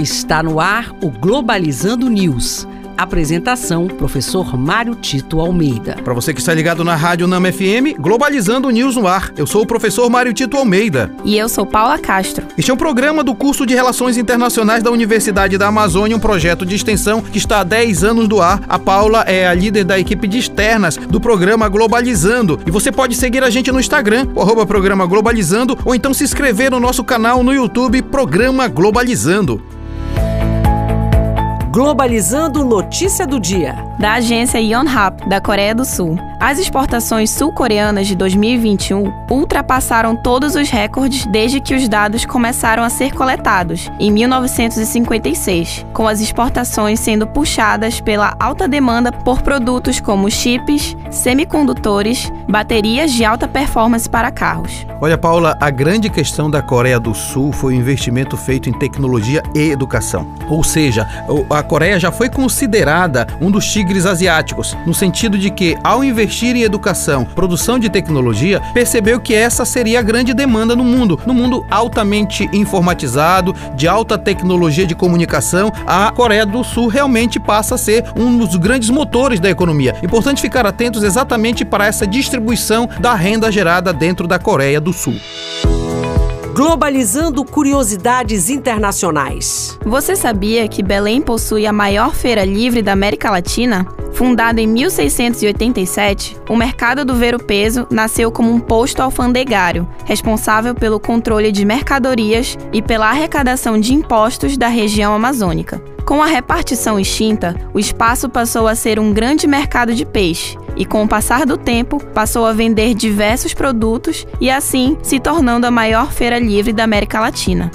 Está no ar o Globalizando News. Apresentação: Professor Mário Tito Almeida. Para você que está ligado na Rádio Nama FM, Globalizando News no ar. Eu sou o professor Mário Tito Almeida. E eu sou Paula Castro. Este é um programa do curso de Relações Internacionais da Universidade da Amazônia, um projeto de extensão que está há 10 anos do ar. A Paula é a líder da equipe de externas do programa Globalizando. E você pode seguir a gente no Instagram, o arroba programa Globalizando, ou então se inscrever no nosso canal no YouTube, Programa Globalizando. Globalizando Notícia do Dia. Da agência Yonhap, da Coreia do Sul. As exportações sul-coreanas de 2021 ultrapassaram todos os recordes desde que os dados começaram a ser coletados, em 1956, com as exportações sendo puxadas pela alta demanda por produtos como chips, semicondutores, baterias de alta performance para carros. Olha, Paula, a grande questão da Coreia do Sul foi o investimento feito em tecnologia e educação. Ou seja, a Coreia já foi considerada um dos tigres asiáticos, no sentido de que, ao investir em educação, produção de tecnologia, percebeu que essa seria a grande demanda no mundo. No mundo altamente informatizado, de alta tecnologia de comunicação, a Coreia do Sul realmente passa a ser um dos grandes motores da economia. Importante ficar atentos exatamente para essa distribuição da renda gerada dentro da Coreia do Sul. Globalizando curiosidades internacionais. Você sabia que Belém possui a maior feira livre da América Latina? Fundada em 1687, o mercado do ver-o-peso nasceu como um posto alfandegário, responsável pelo controle de mercadorias e pela arrecadação de impostos da região amazônica. Com a repartição extinta, o espaço passou a ser um grande mercado de peixe e, com o passar do tempo, passou a vender diversos produtos e, assim, se tornando a maior feira livre da América Latina.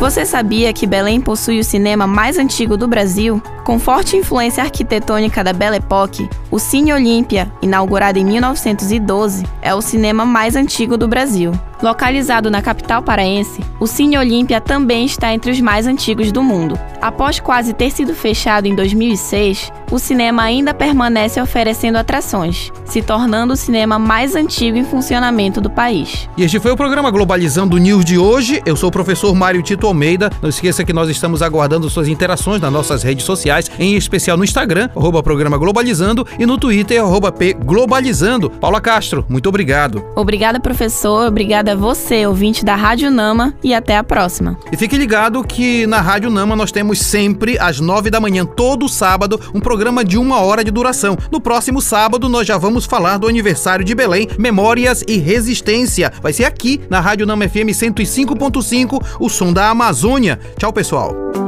Você sabia que Belém possui o cinema mais antigo do Brasil? Com forte influência arquitetônica da Belle Époque, o Cine Olímpia, inaugurado em 1912, é o cinema mais antigo do Brasil. Localizado na capital paraense, o Cine Olímpia também está entre os mais antigos do mundo. Após quase ter sido fechado em 2006, o cinema ainda permanece oferecendo atrações, se tornando o cinema mais antigo em funcionamento do país. E este foi o programa Globalizando News de hoje. Eu sou o professor Mário Tito Almeida. Não esqueça que nós estamos aguardando suas interações nas nossas redes sociais, em especial no Instagram, arroba programa Globalizando, e no Twitter, arroba P Globalizando. Paula Castro, muito obrigado. Obrigada, professor. Obrigada a você, ouvinte da Rádio Nama, e até a próxima. E fique ligado que na Rádio Nama nós temos sempre, às nove da manhã, todo sábado, um programa de uma hora de duração. No próximo sábado, nós já vamos falar do aniversário de Belém, Memórias e Resistência. Vai ser aqui na Rádio Nama FM 105.5, o som da Amazônia. Tchau, pessoal.